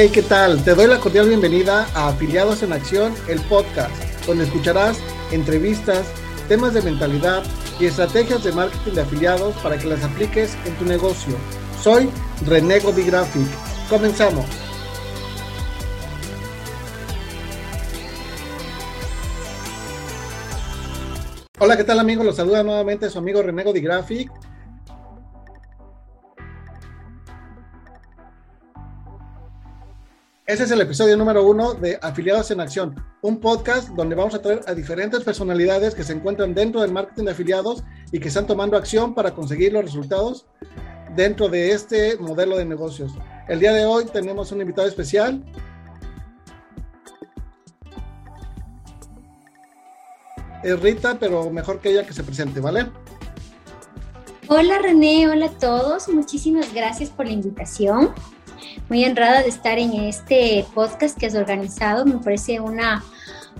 Hey, ¿qué tal? Te doy la cordial bienvenida a Afiliados en Acción, el podcast, donde escucharás entrevistas, temas de mentalidad y estrategias de marketing de afiliados para que las apliques en tu negocio. Soy René Graphic. Comenzamos. Hola, ¿qué tal amigos? Los saluda nuevamente su amigo René Graphic Ese es el episodio número uno de Afiliados en Acción, un podcast donde vamos a traer a diferentes personalidades que se encuentran dentro del marketing de afiliados y que están tomando acción para conseguir los resultados dentro de este modelo de negocios. El día de hoy tenemos un invitado especial. Es Rita, pero mejor que ella que se presente, ¿vale? Hola René, hola a todos, muchísimas gracias por la invitación muy honrada de estar en este podcast que has organizado. Me parece una,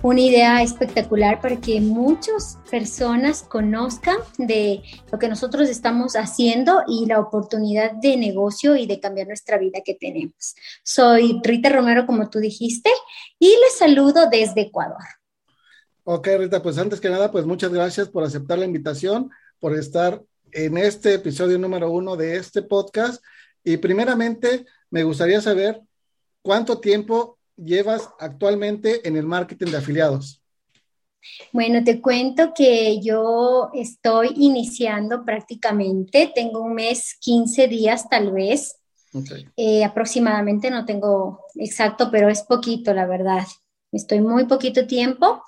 una idea espectacular para que muchas personas conozcan de lo que nosotros estamos haciendo y la oportunidad de negocio y de cambiar nuestra vida que tenemos. Soy Rita Romero, como tú dijiste, y les saludo desde Ecuador. Ok, Rita, pues antes que nada, pues muchas gracias por aceptar la invitación, por estar en este episodio número uno de este podcast. Y primeramente, me gustaría saber cuánto tiempo llevas actualmente en el marketing de afiliados. Bueno, te cuento que yo estoy iniciando prácticamente, tengo un mes, 15 días tal vez, eh, aproximadamente, no tengo exacto, pero es poquito, la verdad. Estoy muy poquito tiempo,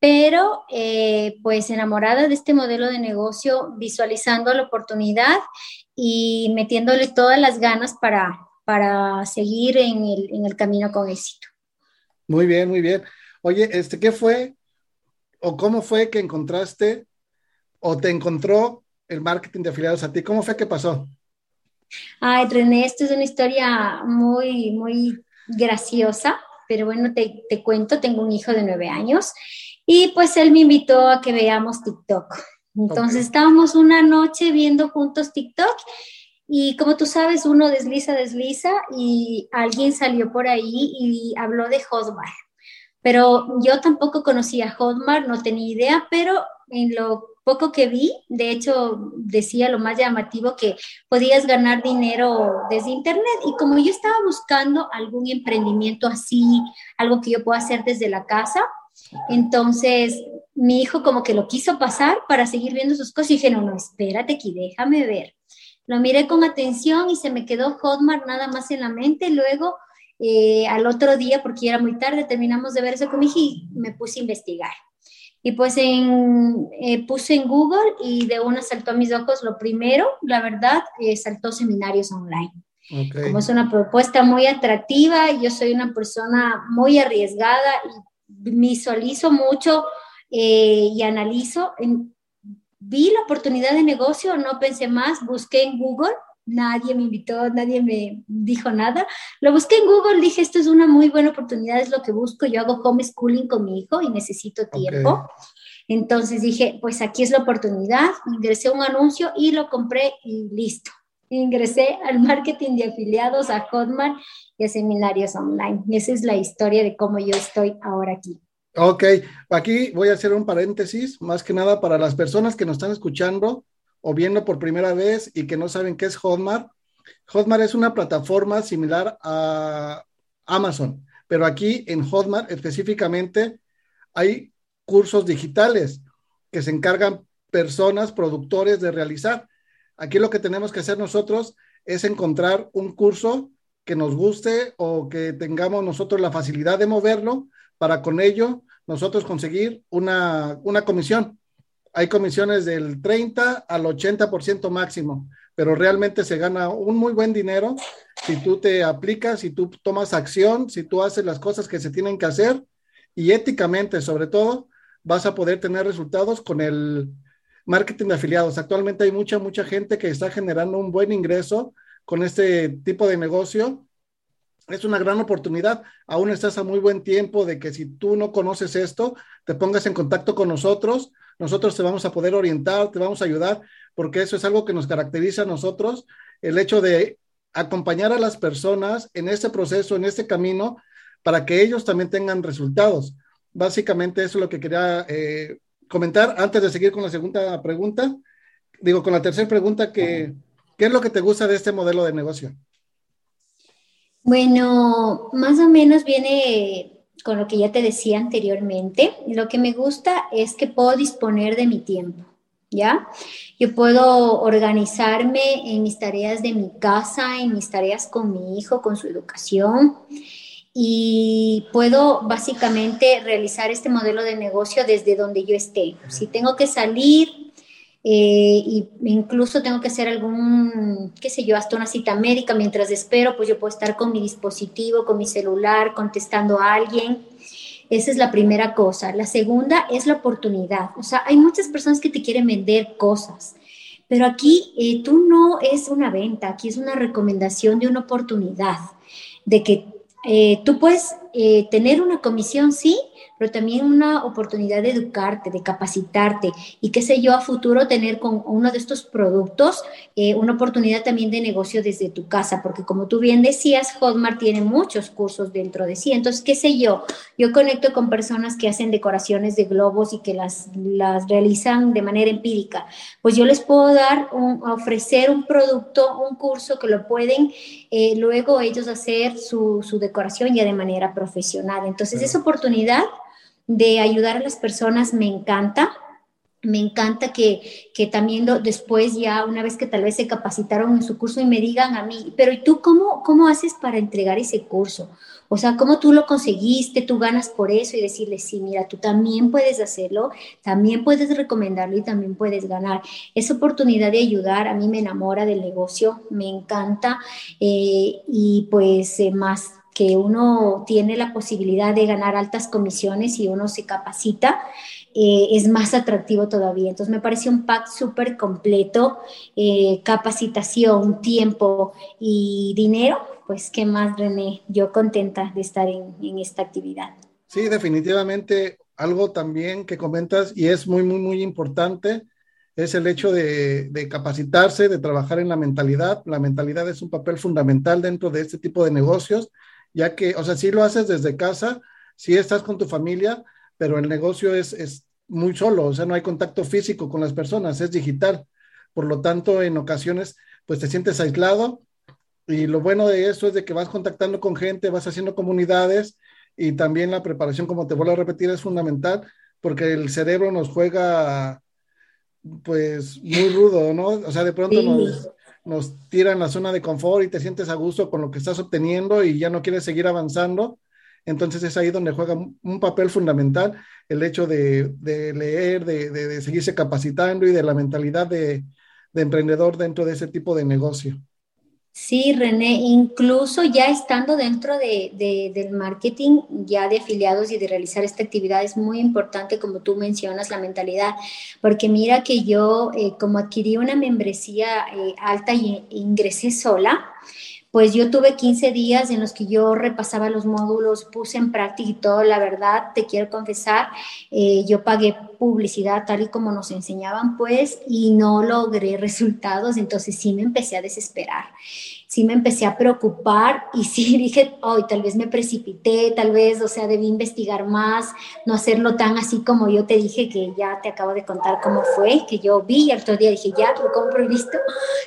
pero eh, pues enamorada de este modelo de negocio, visualizando la oportunidad y metiéndole todas las ganas para, para seguir en el, en el camino con éxito. Muy bien, muy bien. Oye, este, ¿qué fue o cómo fue que encontraste o te encontró el marketing de afiliados a ti? ¿Cómo fue que pasó? Ay, René, esto es una historia muy, muy graciosa, pero bueno, te, te cuento, tengo un hijo de nueve años y pues él me invitó a que veamos TikTok. Entonces estábamos una noche viendo juntos TikTok y como tú sabes, uno desliza, desliza y alguien salió por ahí y habló de Hotmart. Pero yo tampoco conocía Hotmart, no tenía idea, pero en lo poco que vi, de hecho decía lo más llamativo que podías ganar dinero desde internet y como yo estaba buscando algún emprendimiento así, algo que yo pueda hacer desde la casa, entonces mi hijo como que lo quiso pasar para seguir viendo sus cosas y dije, no, no, espérate aquí, déjame ver. Lo miré con atención y se me quedó Hotmart nada más en la mente. Luego, eh, al otro día, porque era muy tarde, terminamos de ver eso con mi hija y me puse a investigar. Y pues en, eh, puse en Google y de una saltó a mis ojos lo primero, la verdad, eh, saltó seminarios online. Como es una propuesta muy atractiva, yo soy una persona muy arriesgada y visualizo mucho y analizo en, vi la oportunidad de negocio, no pensé más, busqué en Google, nadie me invitó, nadie me dijo nada. Lo busqué en Google, dije, esto es una muy buena oportunidad, es lo que busco. Yo hago homeschooling con mi hijo y necesito tiempo. Entonces dije, pues aquí es la oportunidad. Ingresé un anuncio y lo compré y listo. Ingresé al marketing de afiliados, a Hotmart y a seminarios online. esa es la historia de cómo yo estoy ahora aquí. Ok, aquí voy a hacer un paréntesis, más que nada para las personas que nos están escuchando o viendo por primera vez y que no saben qué es Hotmart. Hotmart es una plataforma similar a Amazon, pero aquí en Hotmart específicamente hay cursos digitales que se encargan personas, productores de realizar. Aquí lo que tenemos que hacer nosotros es encontrar un curso que nos guste o que tengamos nosotros la facilidad de moverlo para con ello nosotros conseguir una, comisión. Hay comisiones del 30 al 80% máximo, pero realmente se gana un muy buen dinero si tú te aplicas, si tú tomas acción, si tú haces las cosas que se tienen que hacer y éticamente sobre todo, vas a poder tener resultados con el marketing de afiliados. Actualmente hay mucha, mucha gente que está generando un buen ingreso con este tipo de negocio es una gran oportunidad. Aún estás a muy buen tiempo de que si tú no conoces esto, te pongas en contacto con nosotros. Nosotros te vamos a poder orientar, te vamos a ayudar, porque eso es algo que nos caracteriza a nosotros, el hecho de acompañar a las personas en este proceso, en este camino, para que ellos también tengan resultados. Básicamente eso es lo que quería eh, comentar antes de seguir con la segunda pregunta. Digo, con la tercera pregunta, que, ¿qué es lo que te gusta de este modelo de negocio? Bueno, más o menos viene con lo que ya te decía anteriormente. Lo que me gusta es que puedo disponer de mi tiempo. ¿ya? Yo puedo organizarme en mis tareas de mi casa, en mis tareas con mi hijo, con su educación y puedo básicamente realizar este modelo de negocio desde donde yo esté. Si tengo que salir e incluso tengo que hacer algún, qué sé yo, hasta una cita médica mientras espero, pues yo puedo estar con mi dispositivo, con mi celular, contestando a alguien esa es la primera cosa. La segunda es la oportunidad. O sea, hay muchas personas que te quieren vender cosas, pero aquí eh, tú no es una venta, aquí es una recomendación de una oportunidad, de que eh, tú puedes eh, tener una comisión, sí, pero también una oportunidad de educarte, de capacitarte y qué sé yo, a futuro tener con uno de estos productos eh, una oportunidad también de negocio desde tu casa, porque como tú bien decías, Hotmart tiene muchos cursos dentro de sí. Entonces, qué sé yo, yo conecto con personas que hacen decoraciones de globos y que las, las realizan de manera empírica. Pues yo les puedo dar, un, ofrecer un producto, un curso que lo pueden eh, luego ellos hacer su, su decoración ya de manera profesional. Entonces, esa oportunidad de ayudar a las personas me encanta. Me encanta que, que también después ya, una vez que tal vez se capacitaron en su curso y me digan a mí, pero ¿y tú cómo, cómo haces para entregar ese curso? O sea, ¿cómo tú lo conseguiste? Tú ganas por eso y decirle, sí, mira, tú también puedes hacerlo, también puedes recomendarlo y también puedes ganar. Esa oportunidad de ayudar a mí me enamora del negocio, me encanta eh, y pues eh, más que uno tiene la posibilidad de ganar altas comisiones y uno se capacita, eh, es más atractivo todavía. Entonces me pareció un pack súper completo, eh, capacitación, tiempo y dinero, pues qué más, René, yo contenta de estar en, esta actividad. Sí, definitivamente algo también que comentas y es muy, muy, muy importante es el hecho de, capacitarse, de trabajar en la mentalidad. La mentalidad es un papel fundamental dentro de este tipo de negocios ya que, o sea, sí lo haces desde casa, sí estás con tu familia, pero el negocio es, es muy solo, o sea, no hay contacto físico con las personas, es digital. Por lo tanto, en ocasiones, pues te sientes aislado y lo bueno de eso es de que vas contactando con gente, vas haciendo comunidades y también la preparación, como te vuelvo a repetir, es fundamental porque el cerebro nos juega pues muy rudo, ¿no? O sea, de pronto nos, nos tira en la zona de confort y te sientes a gusto con lo que estás obteniendo y ya no quieres seguir avanzando. Entonces es ahí donde juega un papel fundamental el hecho de, leer, de, seguirse capacitando y de la mentalidad de emprendedor dentro de ese tipo de negocio. Sí, René, incluso ya estando dentro de, del marketing, ya de afiliados y de realizar esta actividad, es muy importante, como tú mencionas, la mentalidad, porque mira que yo, eh, como adquirí una membresía eh, alta y ingresé sola, pues yo tuve 15 días en los que yo repasaba los módulos, puse en práctica y todo, la verdad, te quiero confesar, eh, yo pagué publicidad tal y como nos enseñaban, pues, y no logré resultados, entonces sí me empecé a desesperar sí me empecé a preocupar y sí dije, hoy tal vez me precipité, tal vez, o sea, debí investigar más, no hacerlo tan así como yo te dije, que ya te acabo de contar cómo fue, que yo vi y el otro día dije, ya, lo compro y listo.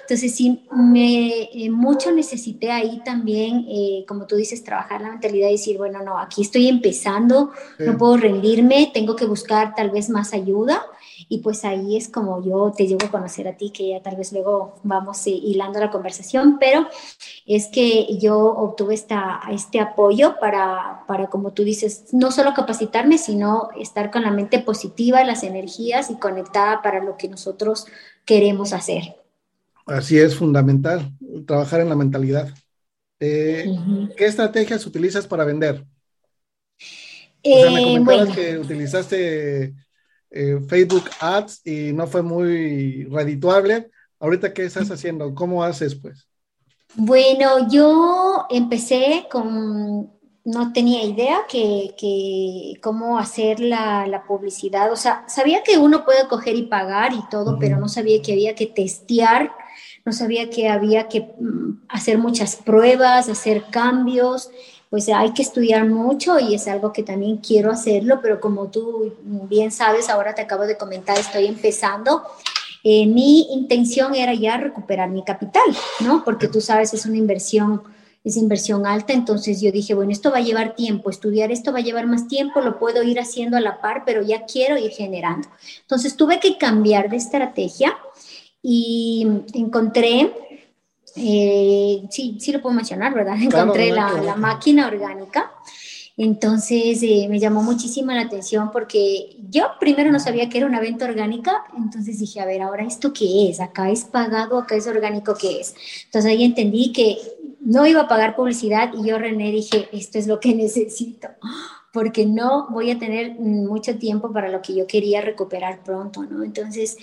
Entonces sí, me, eh, mucho necesité ahí también, eh, como tú dices, trabajar la mentalidad y decir, bueno, no, aquí estoy empezando, no puedo rendirme, tengo que buscar tal vez más ayuda y pues ahí es como yo te llevo a conocer a ti, que ya tal vez luego vamos eh, hilando la conversación, pero es que yo obtuve esta, este apoyo para, para, como tú dices, no solo capacitarme, sino estar con la mente positiva, las energías y conectada para lo que nosotros queremos hacer. Así es, fundamental, trabajar en la mentalidad. Eh, ¿Qué estrategias utilizas para vender? O sea, me eh, comentabas que utilizaste eh, Facebook Ads y no fue muy redituable. Ahorita, ¿qué estás haciendo? ¿Cómo haces, pues? Bueno, yo empecé con, no tenía idea que, que cómo hacer la, la, publicidad. O sea, sabía que uno puede coger y pagar y todo, pero no sabía que había que testear no sabía que había que mm, hacer muchas pruebas, hacer cambios, pues hay que estudiar mucho y es algo que también quiero hacerlo, pero como tú bien sabes, ahora te acabo de comentar, estoy empezando. Eh, mi intención era ya recuperar mi capital, ¿no? Porque tú sabes, es una inversión es inversión alta, entonces yo dije, bueno, esto va a llevar tiempo, estudiar esto va a llevar más tiempo, lo puedo ir haciendo a la par, pero ya quiero ir generando. Entonces tuve que cambiar de estrategia y encontré, eh, sí, sí lo puedo mencionar, ¿verdad? Encontré la, máquina orgánica. Entonces eh, me llamó muchísimo la atención porque yo primero no sabía que era una venta orgánica, entonces dije, a ver, ahora esto qué es, acá es pagado, acá es orgánico, ¿qué es? Entonces ahí entendí que no iba a pagar publicidad y yo, René, dije, esto es lo que necesito, porque no voy a tener mucho tiempo para lo que yo quería recuperar pronto, ¿no? Entonces,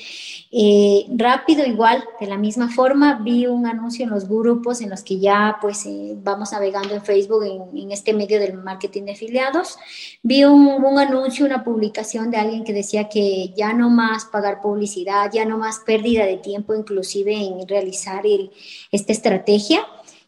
eh, rápido, igual, de la misma forma, vi un anuncio en los grupos en los que ya, pues, eh, vamos navegando en Facebook en, este medio del marketing de afiliados. Vi un, un, anuncio, una publicación de alguien que decía que ya no más pagar publicidad, ya no más pérdida de tiempo, inclusive en realizar el, esta estrategia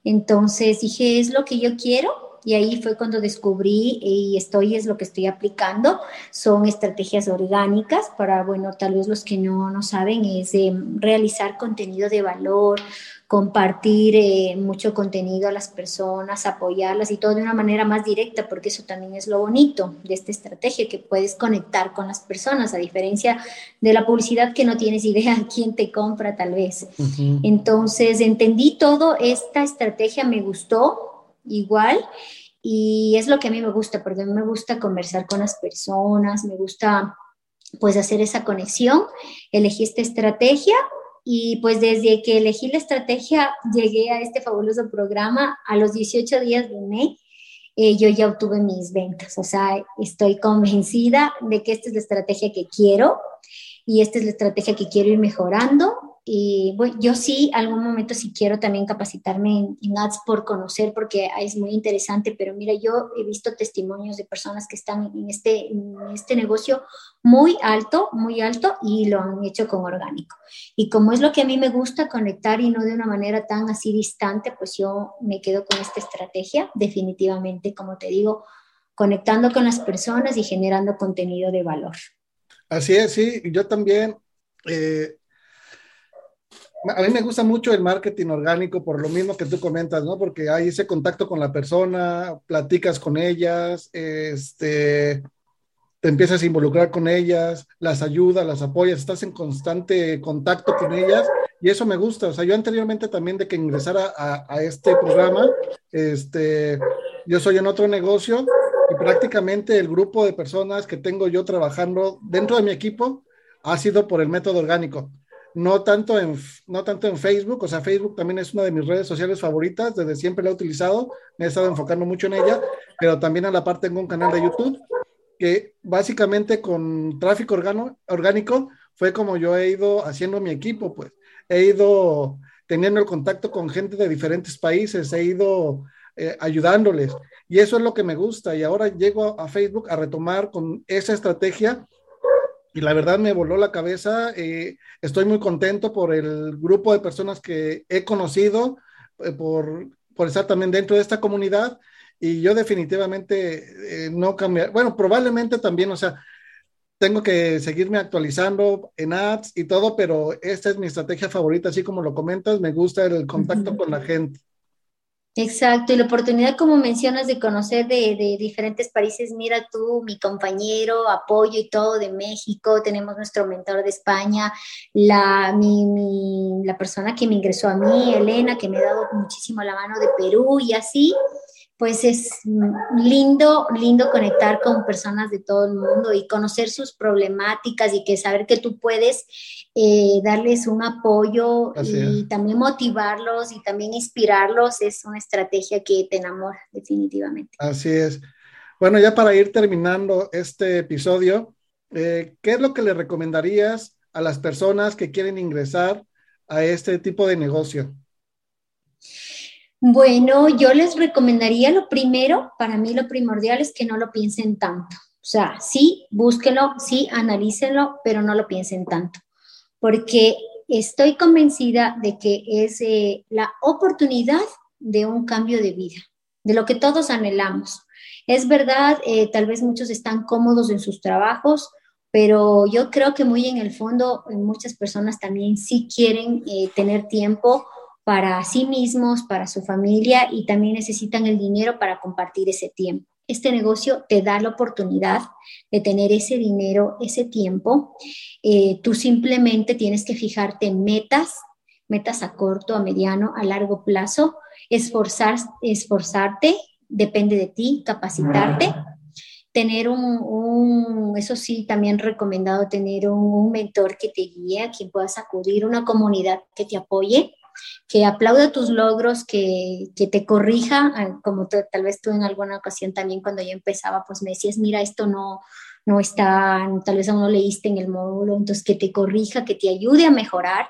entonces dije, es lo que yo quiero, y ahí fue cuando descubrí y estoy, es lo que estoy aplicando, son estrategias orgánicas para, bueno, tal vez los que no, no saben, es realizar contenido de valor, compartir eh, mucho contenido a las personas, apoyarlas y todo de una manera más directa, porque eso también es lo bonito de esta estrategia, que puedes conectar con las personas, a diferencia de la publicidad que no tienes idea quién te compra tal vez. Entonces, entendí todo, esta estrategia me gustó igual. Y es lo que a mí me gusta, porque a mí me gusta conversar con las personas, me gusta pues hacer esa conexión. Elegí esta estrategia y pues desde que elegí la estrategia, llegué a este fabuloso programa. A los 18 días de mes, eh, yo ya obtuve mis ventas. O sea, estoy convencida de que esta es la estrategia que quiero y esta es la estrategia que quiero ir mejorando y bueno, yo sí, algún momento sí quiero también capacitarme en, ads por conocer, porque es muy interesante, pero mira, yo he visto testimonios de personas que están en este, en este negocio muy alto, muy alto, y lo han hecho con orgánico. Y como es lo que a mí me gusta conectar y no de una manera tan así distante, pues yo me quedo con esta estrategia, definitivamente, como te digo, conectando con las personas y generando contenido de valor. Así es, sí, yo también. Eh, a mí me gusta mucho el marketing orgánico por lo mismo que tú comentas, ¿no? Porque hay ese contacto con la persona, platicas con ellas, este, te empiezas a involucrar con ellas, las ayudas, las apoyas, estás en constante contacto con ellas y eso me gusta. O sea, yo anteriormente también de que ingresara a, este programa, este, yo soy en otro negocio y prácticamente el grupo de personas que tengo yo trabajando dentro de mi equipo ha sido por el método orgánico no tanto, en, no tanto en Facebook, o sea, Facebook también es una de mis redes sociales favoritas, desde siempre la he utilizado, me he estado enfocando mucho en ella, pero también a la parte tengo un canal de YouTube que básicamente con tráfico orgánico fue como yo he ido haciendo mi equipo, pues. He ido teniendo el contacto con gente de diferentes países, he ido eh, ayudándoles. Y eso es lo que me gusta. Y ahora llego a Facebook a retomar con esa estrategia y la verdad me voló la cabeza. Eh, estoy muy contento por el grupo de personas que he conocido, eh, por, por, estar también dentro de esta comunidad. Y yo definitivamente eh, no cambiar. Bueno, probablemente también, o sea, tengo que seguirme actualizando en ads y todo, pero esta es mi estrategia favorita, así como lo comentas, me gusta el contacto con la gente. Exacto, y la oportunidad, como mencionas, de conocer de, de, diferentes países, mira tú, mi compañero, apoyo y todo de México, tenemos nuestro mentor de España, la, mi, mi, la persona que me ingresó a mí, Elena, que me ha dado muchísimo la mano de Perú y así, pues es lindo, lindo conectar con personas de todo el mundo y conocer sus problemáticas y que saber que tú puedes eh, darles un apoyo y también motivarlos y también inspirarlos es una estrategia que te enamora definitivamente. Así es. Bueno, ya para ir terminando este episodio, eh, ¿qué es lo que le recomendarías a las personas que quieren ingresar a este tipo de negocio? Bueno, yo les recomendaría lo primero, para mí lo primordial es que no lo piensen tanto. O sea, sí, búsquenlo, sí, analícenlo, pero no lo piensen tanto. Porque estoy convencida de que es eh, la oportunidad de un cambio de vida, de lo que todos anhelamos. Es verdad, eh, tal vez muchos están cómodos en sus trabajos, pero yo creo que muy en el fondo muchas personas también sí quieren tener tiempo para sí mismos, para su familia y también necesitan el dinero para compartir ese tiempo. Este negocio te da la oportunidad de tener ese dinero, ese tiempo. Eh, tú simplemente tienes que fijarte metas, metas a corto, a mediano, a largo plazo, esforzar, esforzarte, depende de ti, capacitarte tener un, eso sí, también recomendado tener un, un, mentor que te guíe, a quien puedas acudir, una comunidad que te apoye, que aplauda tus logros, que, te corrija, ah, como tal vez tú en alguna ocasión también cuando yo empezaba, pues me decías, mira, esto no, no está, tal vez aún no leíste en el módulo, entonces que te corrija, que te ayude a mejorar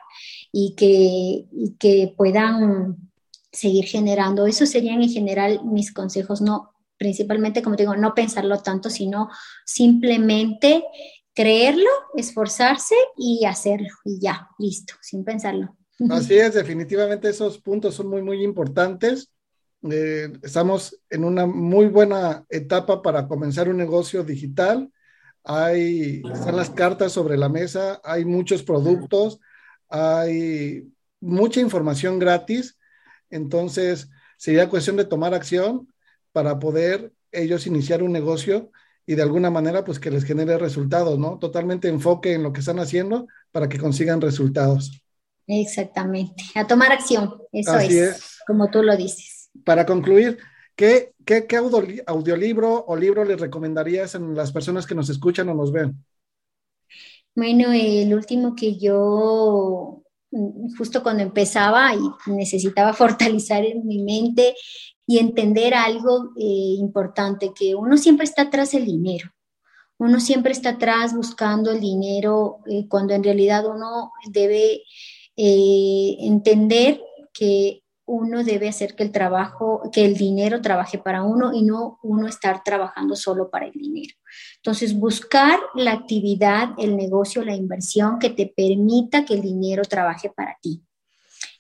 y que, que puedan seguir generando. Eso serían en general mis consejos, no principalmente, como te digo, no pensarlo tanto, sino simplemente creerlo, esforzarse y hacerlo y ya, listo, sin pensarlo. Así es, definitivamente esos puntos son muy, muy importantes. Eh, estamos en una muy buena etapa para comenzar un negocio digital. Hay, están las cartas sobre la mesa, hay muchos productos, hay mucha información gratis. Entonces, sería cuestión de tomar acción para poder ellos iniciar un negocio y de alguna manera, pues que les genere resultados, ¿no? Totalmente enfoque en lo que están haciendo para que consigan resultados. Exactamente, a tomar acción, eso es, como tú lo dices. Para concluir, ¿qué, qué, qué audiolibro o libro les recomendarías a las personas que nos escuchan o nos ven? Bueno, el último que yo, justo cuando empezaba y necesitaba fortalecer en mi mente y entender algo eh, importante, que uno siempre está atrás del dinero. Uno siempre está atrás buscando el dinero eh, cuando en realidad uno debe eh, entender que uno debe hacer que el trabajo, que el dinero trabaje para uno y no uno estar trabajando solo para el dinero. Entonces, buscar la actividad, el negocio, la inversión que te permita que el dinero trabaje para ti.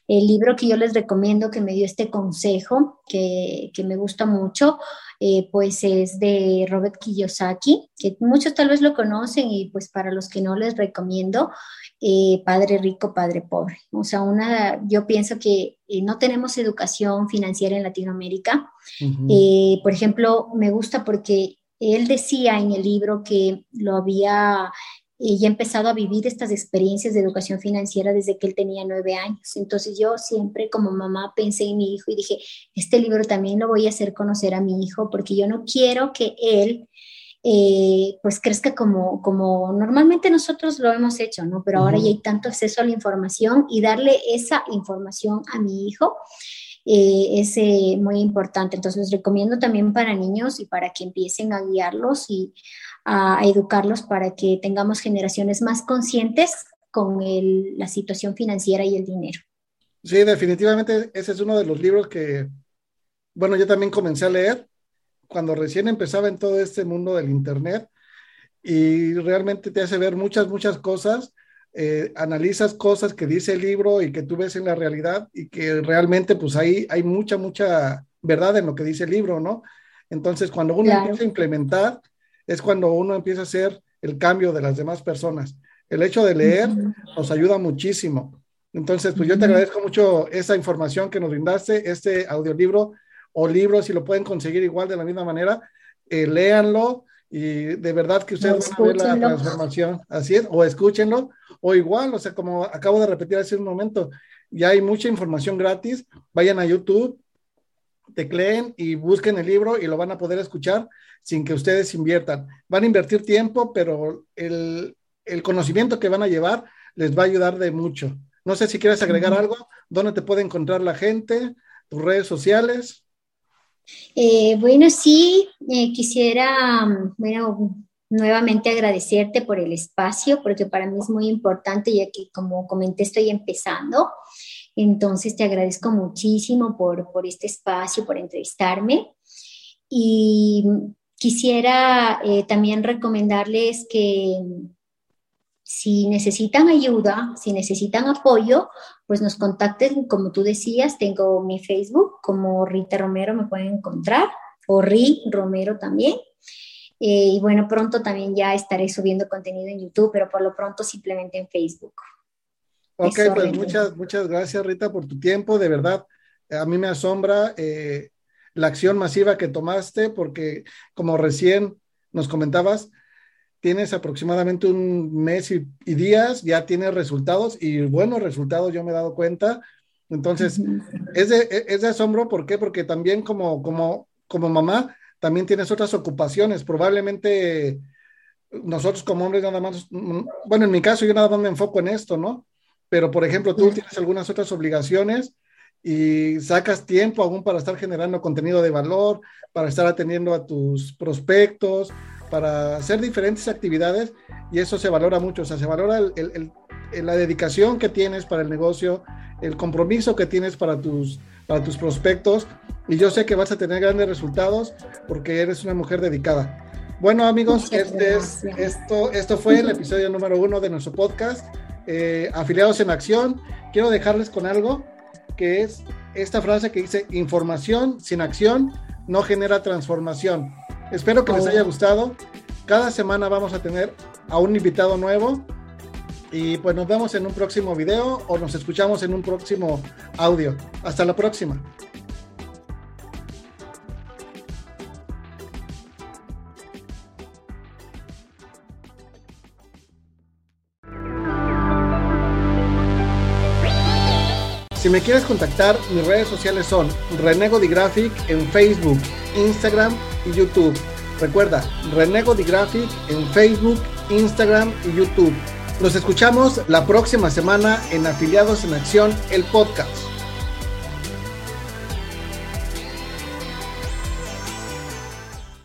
El libro que yo les recomiendo que me dio este consejo, que, que me gusta mucho, eh, pues es de Robert Kiyosaki, que muchos tal vez lo conocen y pues para los que no les recomiendo, eh, Padre Rico, Padre Pobre. O sea, una, yo pienso que eh, no tenemos educación financiera en Latinoamérica. por ejemplo, me gusta porque él decía en el libro que lo había y he empezado a vivir estas experiencias de educación financiera desde que él tenía nueve años. Entonces yo siempre como mamá pensé en mi hijo y dije, este libro también lo voy a hacer conocer a mi hijo porque yo no quiero que él eh, pues crezca como, como normalmente nosotros lo hemos hecho, ¿no? Pero ahora ya hay tanto acceso a la información y darle esa información a mi hijo. Eh, es eh, muy importante. Entonces, les recomiendo también para niños y para que empiecen a guiarlos y a, educarlos para que tengamos generaciones más conscientes con la situación financiera y el dinero. Sí, definitivamente ese es uno de los libros que, bueno, yo también comencé a leer cuando recién empezaba en todo este mundo del Internet y realmente te hace ver muchas, muchas cosas. Eh, analizas cosas que dice el libro y que tú ves en la realidad y que realmente pues ahí hay mucha, mucha verdad en lo que dice el libro, ¿no? Entonces, cuando uno empieza a implementar, es cuando uno empieza a hacer el cambio de las demás personas. El hecho de leer nos ayuda muchísimo. Entonces, pues yo te agradezco mucho esa información que nos brindaste, este audiolibro o libro, si lo pueden conseguir igual de la misma manera, eh, léanlo y de verdad que ustedes van a ver la transformación. Así es, o escúchenlo, o igual, o sea, como acabo de repetir hace un momento, ya hay mucha información gratis, vayan a YouTube, tecleen y busquen el libro y lo van a poder escuchar sin que ustedes inviertan. Van a invertir tiempo, pero el, conocimiento que van a llevar les va a ayudar de mucho. No sé si quieres agregar algo, ¿dónde te puede encontrar la gente? ¿Tus redes sociales? Eh, bueno, sí, eh, quisiera, bueno, nuevamente agradecerte por el espacio, porque para mí es muy importante, ya que como comenté, estoy empezando. Entonces, te agradezco muchísimo por, este espacio, por entrevistarme. Y quisiera eh, también recomendarles que, si necesitan ayuda, si necesitan apoyo, pues nos contacten, como tú decías, tengo mi Facebook como Rita Romero, me pueden encontrar, o Ri Romero también. Eh, y bueno, pronto también ya estaré subiendo contenido en YouTube, pero por lo pronto simplemente en Facebook. Ok, pues muchas, muchas gracias Rita por tu tiempo, de verdad. A mí me asombra eh, la acción masiva que tomaste, porque como recién nos comentabas, tienes aproximadamente un mes y, días, ya tienes resultados y buenos resultados, yo me he dado cuenta. Entonces, es de, es de asombro, ¿por qué? Porque también como, como, como mamá, también tienes otras ocupaciones. Probablemente nosotros como hombres nada más, bueno, en mi caso yo nada más me enfoco en esto, ¿no? Pero, por ejemplo, tú tienes algunas otras obligaciones y sacas tiempo aún para estar generando contenido de valor, para estar atendiendo a tus prospectos, para hacer diferentes actividades y eso se valora mucho, o sea, se valora la dedicación que tienes para el negocio, el compromiso que tienes para tus, para tus prospectos y yo sé que vas a tener grandes resultados porque eres una mujer dedicada. Bueno amigos, este es, esto, esto fue el episodio número uno de nuestro podcast, eh, Afiliados en Acción. Quiero dejarles con algo que es esta frase que dice, información sin acción no genera transformación. Espero que les haya gustado. Cada semana vamos a tener a un invitado nuevo. Y pues nos vemos en un próximo video o nos escuchamos en un próximo audio. Hasta la próxima. Si me quieres contactar, mis redes sociales son Renego Graphic en Facebook, Instagram y YouTube. Recuerda, Renego Graphic en Facebook, Instagram y YouTube. Nos escuchamos la próxima semana en Afiliados en Acción, el podcast.